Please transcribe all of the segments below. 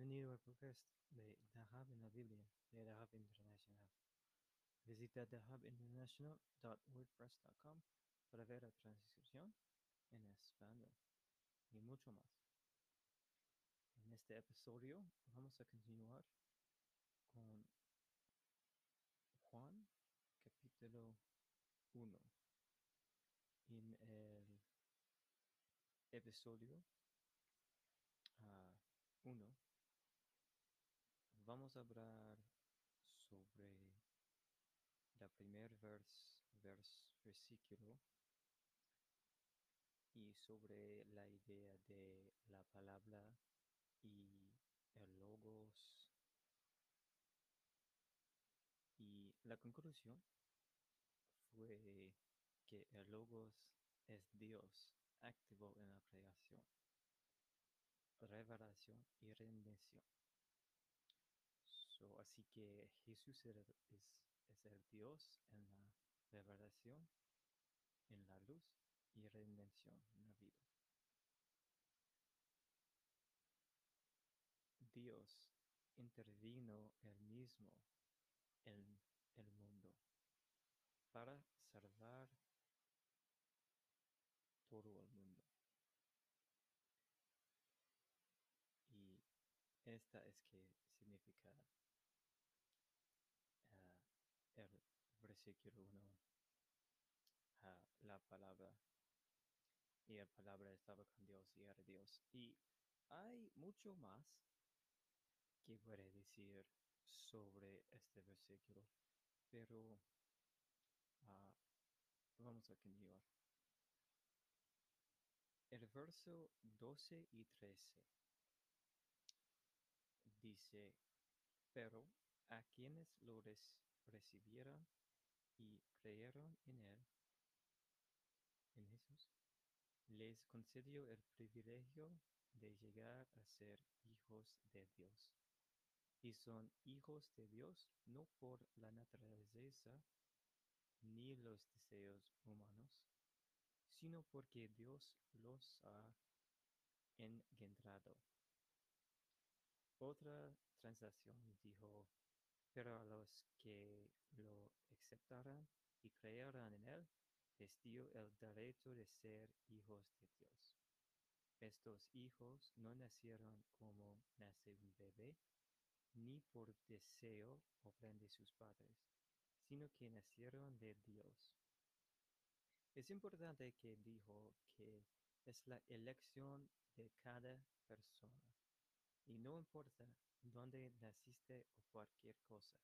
Bienvenido al podcast de Dahab en la Biblia de Dahab International. Visita dahabinternational.wordpress.com para ver la transcripción en español y mucho más. En este episodio vamos a continuar con Juan capítulo 1. En el episodio 1 vamos a hablar sobre la primer vers, vers, versículo y sobre la idea de la palabra y el logos y la conclusión fue que el logos es Dios activo en la creación, revelación y redención. Así que Jesús es, es el Dios en la revelación, en la luz y redención en la vida. Dios intervino él mismo en el mundo para salvar todo el mundo. Y esta es que significa uh, el versículo 1, uh, la palabra, y la palabra estaba con Dios y era Dios. Y hay mucho más que puede decir sobre este versículo, pero uh, vamos a continuar. El verso 12 y 13 dice, pero a quienes lo recibieron y creyeron en él, en Jesús, les concedió el privilegio de llegar a ser hijos de Dios. Y son hijos de Dios no por la naturaleza ni los deseos humanos, sino porque Dios los ha engendrado. Otra transacción dijo, pero a los que lo aceptaran y creyeran en él, les dio el derecho de ser hijos de Dios. Estos hijos no nacieron como nace un bebé, ni por deseo o plan de sus padres, sino que nacieron de Dios. Es importante que dijo que es la elección de cada persona, y no importa dónde naciste o cualquier cosa.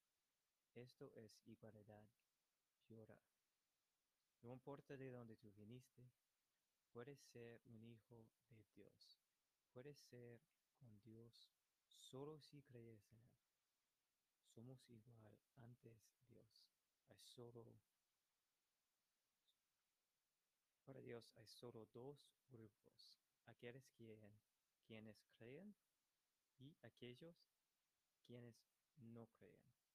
Esto es igualdad llora. No importa de dónde tú viniste, puedes ser un hijo de Dios. Puedes ser con Dios solo si crees en Él. Somos igual antes Dios. Hay solo para Dios hay solo dos grupos, aquellos quien, quienes creen y aquellos quienes no creen.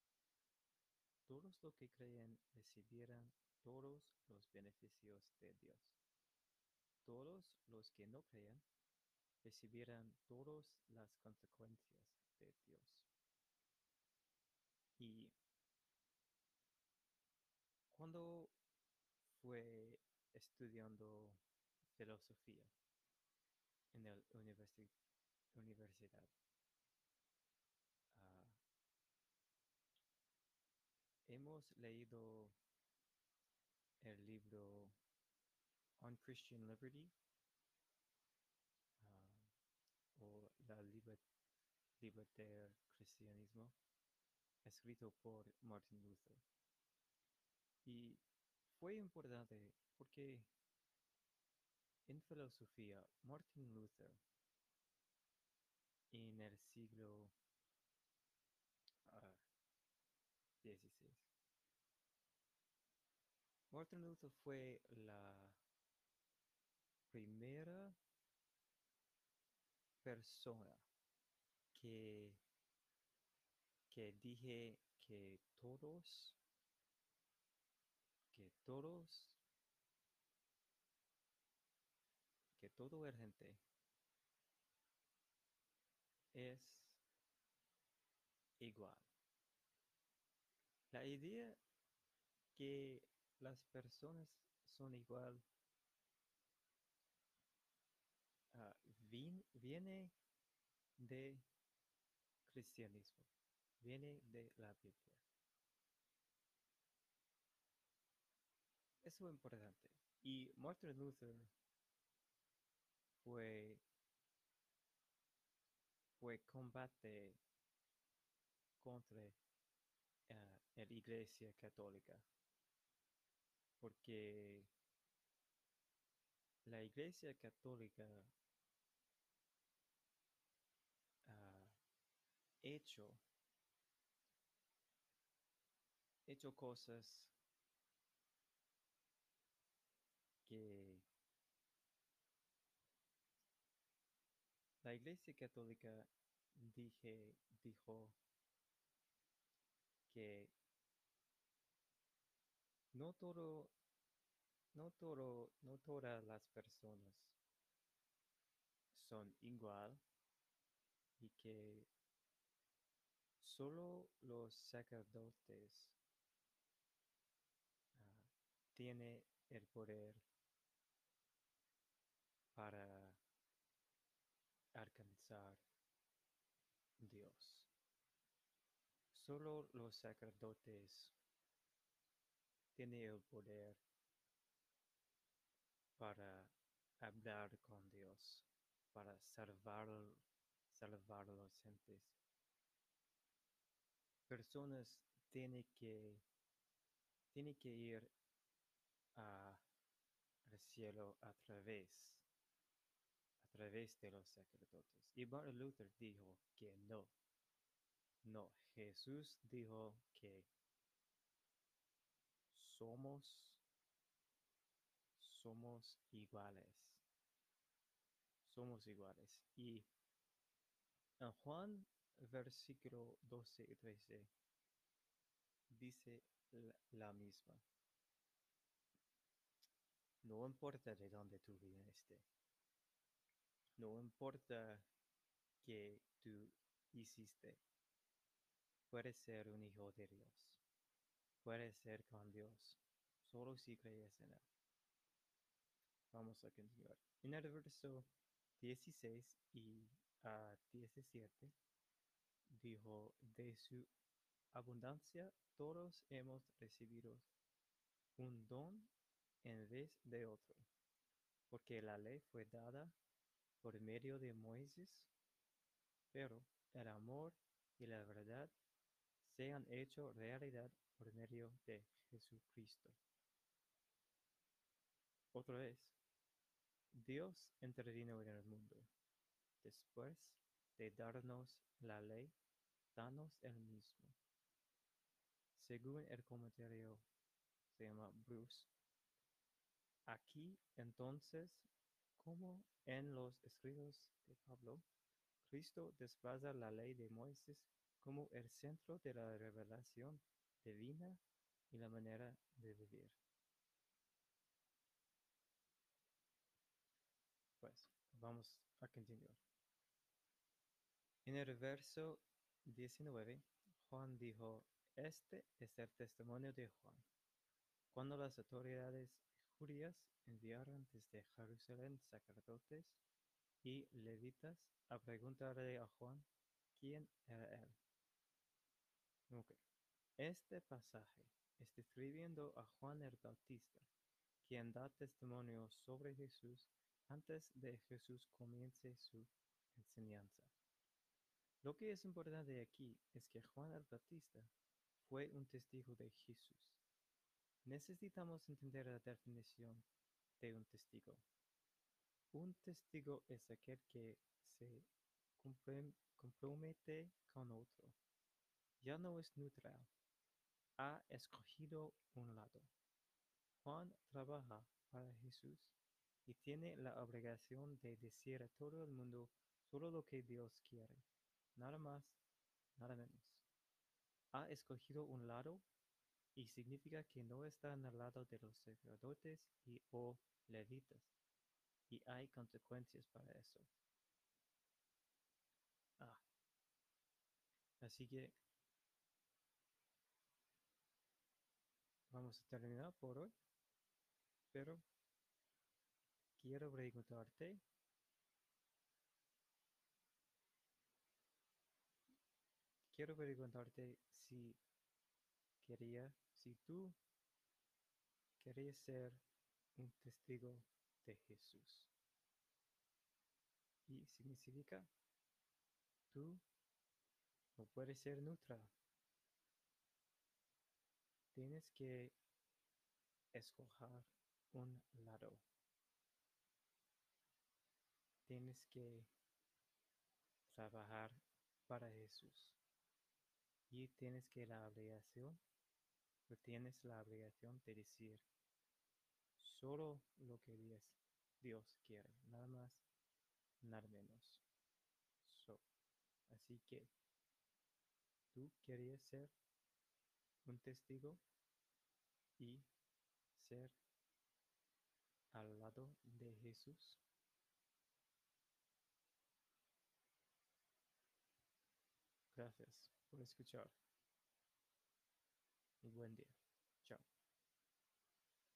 Todos los que creen recibirán todos los beneficios de Dios. Todos los que no creen recibirán todas las consecuencias de Dios. Y cuando fue estudiando filosofía en la universidad, hemos leído el libro On Christian Liberty ah, o La libertad del cristianismo escrito por Martin Luther. Y fue importante porque en filosofía Martin Luther en el siglo 16. Martin Luther fue la primera persona que, que dije que todos, que todos, que todo el gente es igual. La idea que las personas son igual ah, viene de cristianismo, viene de la Biblia. Eso es importante. Y Martin Luther fue, fue combate contra ah, la Iglesia Católica, porque la Iglesia Católica ha hecho, hecho cosas que la Iglesia Católica dije, dijo que no todo, no todo, no todas las personas son igual y que solo los sacerdotes ah, tienen el poder para alcanzar Dios. Solo los sacerdotes tienen el poder para hablar con Dios, para salvar, salvar los gentes. Personas tienen que, tienen que ir al cielo a través, a través de los sacerdotes. Y Martin Luther dijo que no, no, Jesús dijo que somos, somos iguales, somos iguales. Y en Juan, versículo 12 y 13, dice la, misma. No importa de dónde tú viniste. No importa que tú hiciste. Puedes ser un hijo de Dios. Puedes ser con Dios. Solo si crees en Él. Vamos a continuar. En el verso 16 y a 17 dijo, de su abundancia todos hemos recibido un don en vez de otro, porque la ley fue dada por medio de Moisés, pero el amor y la verdad se han hecho realidad por medio de Jesucristo. Otra vez, Dios intervino en el mundo. Después de darnos la ley, danos el mismo. Según el comentario se llama Bruce, Aquí entonces, como en los escritos de Pablo, Cristo desplaza la ley de Moisés como el centro de la revelación divina y la manera de vivir. Pues vamos a continuar. En el verso 19, Juan dijo, este es el testimonio de Juan. Cuando las autoridades judías enviaron desde Jerusalén sacerdotes y levitas a preguntarle a Juan quién era él. Este pasaje está escribiendo a Juan el Bautista, quien da testimonio sobre Jesús antes de Jesús comience su enseñanza. Lo que es importante aquí es que Juan el Bautista fue un testigo de Jesús. Necesitamos entender la definición de un testigo. Un testigo es aquel que se compromete con otro. Ya no es neutral. Ha escogido un lado. Juan trabaja para Jesús y tiene la obligación de decir a todo el mundo solo lo que Dios quiere. Nada más, nada menos. Ha escogido un lado y significa que no está en el lado de los sacerdotes y o levitas. Y hay consecuencias para eso. Ah. Así que vamos a terminar por hoy, pero quiero preguntarte quiero preguntarte si quería, si tú querías ser un testigo de Jesús. Y significa, tú no puedes ser neutral. Tienes que escoger un lado. Tienes que trabajar para Jesús. Y tienes que la obligación, o tienes la obligación de decir solo lo que Dios, Dios quiere, nada más, nada menos. así que tú querías ser un testigo y ser al lado de Jesús. Gracias por escuchar. Y buen día. Chao.